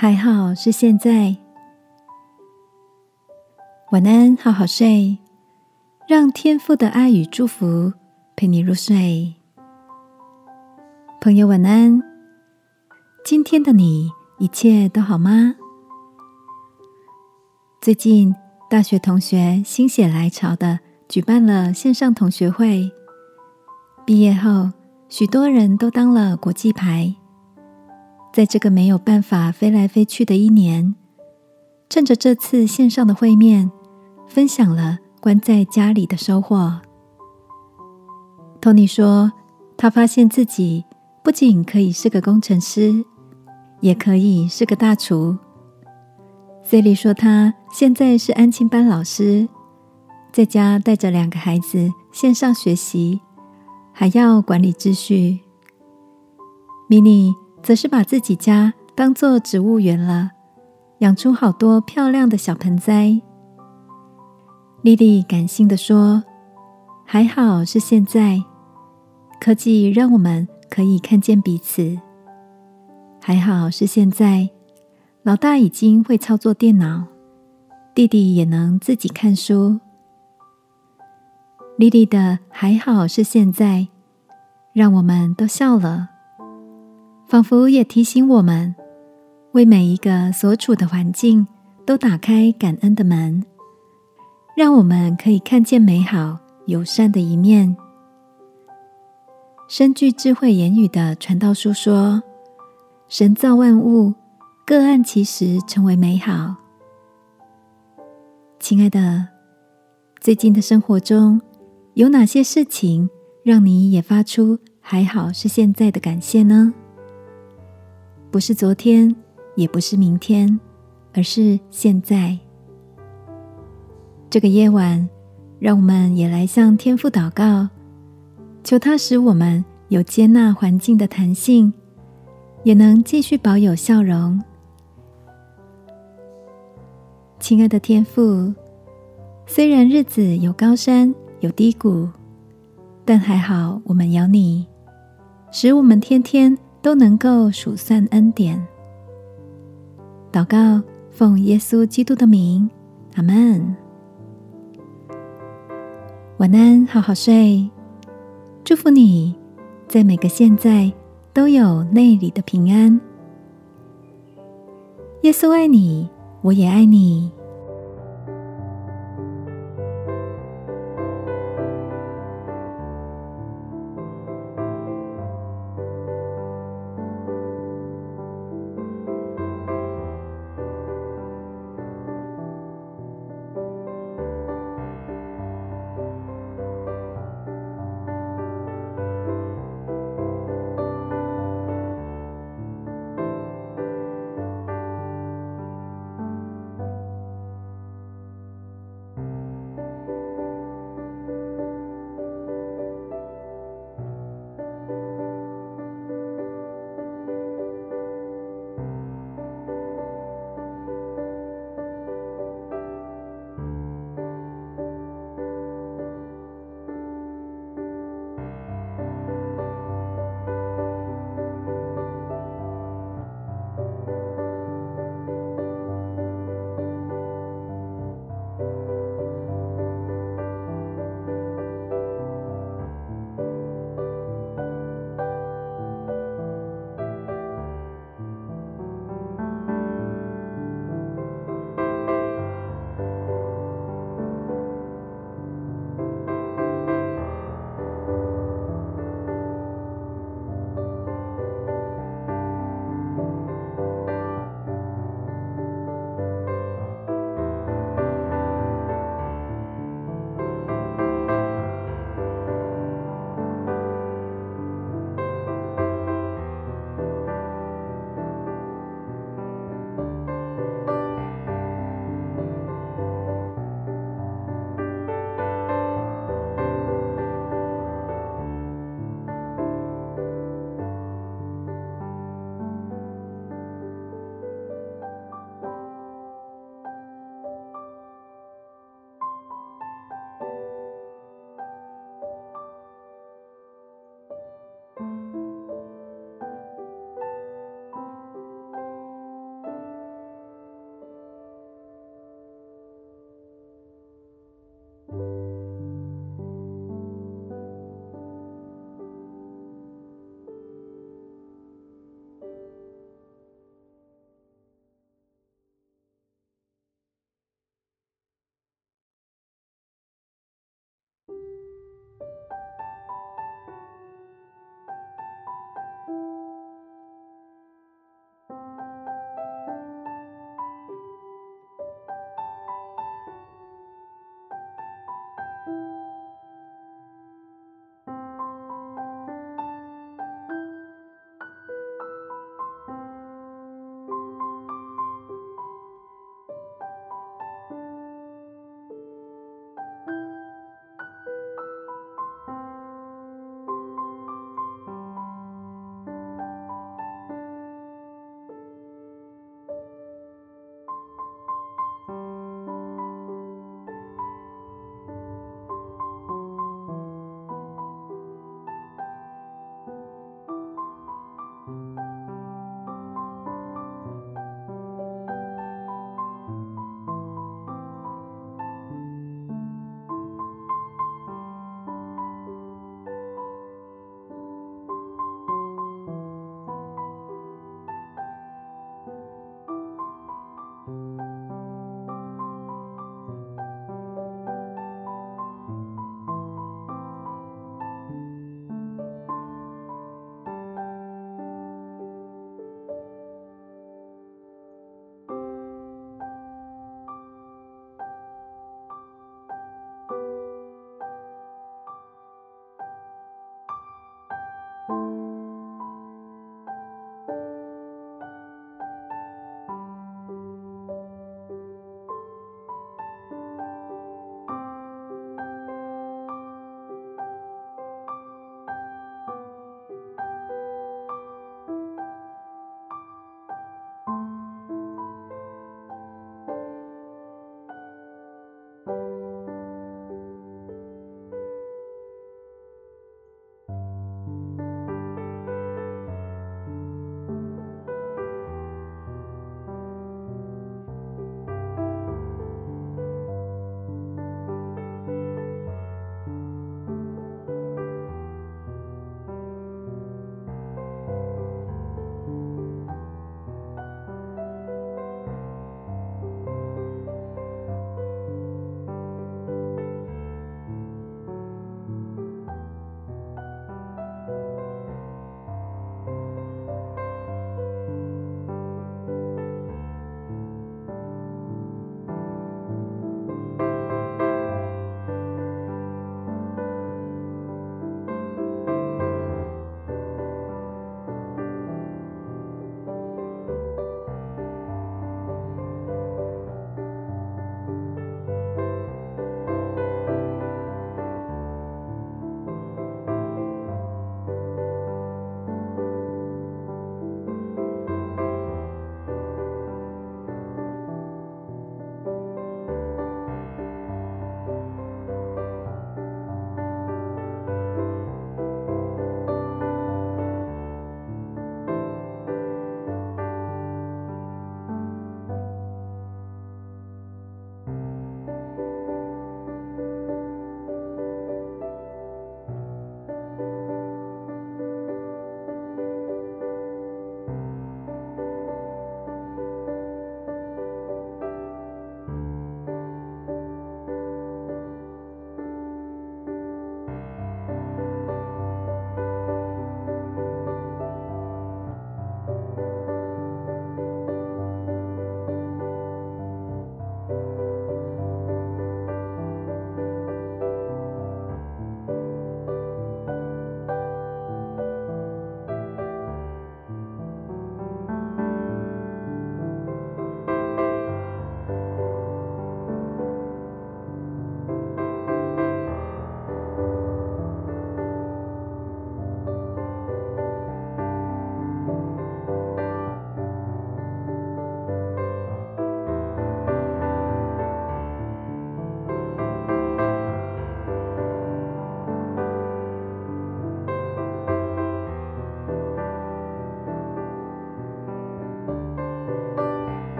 还好是现在。晚安，好好睡，让天父的爱与祝福陪你入睡。朋友，晚安。今天的你一切都好吗？最近，大学同学心血来潮的举办了线上同学会。毕业后，许多人都当了国际牌。在这个没有办法飞来飞去的一年，趁着这次线上的会面，分享了关在家里的收获。托尼说，他发现自己不仅可以是个工程师。也可以是个大厨。塞利说，他现在是安亲班老师，在家带着两个孩子线上学习，还要管理秩序。Mini 则是把自己家当做植物园了，养出好多漂亮的小盆栽。莉莉感性的说：“还好是现在，科技让我们可以看见彼此。”还好是现在，老大已经会操作电脑，弟弟也能自己看书。莉莉的还好是现在，让我们都笑了，仿佛也提醒我们，为每一个所处的环境都打开感恩的门，让我们可以看见美好友善的一面。深具智慧言语的传道书说。神造万物，各按其时成为美好。亲爱的，最近的生活中有哪些事情让你也发出“还好是现在”的感谢呢？不是昨天，也不是明天，而是现在。这个夜晚，让我们也来向天父祷告，求他使我们有接纳环境的弹性。也能继续保有笑容，亲爱的天父。虽然日子有高山有低谷，但还好我们有你，使我们天天都能够数算恩典。祷告，奉耶稣基督的名，阿门。晚安，好好睡。祝福你在每个现在。都有内里的平安。耶稣爱你，我也爱你。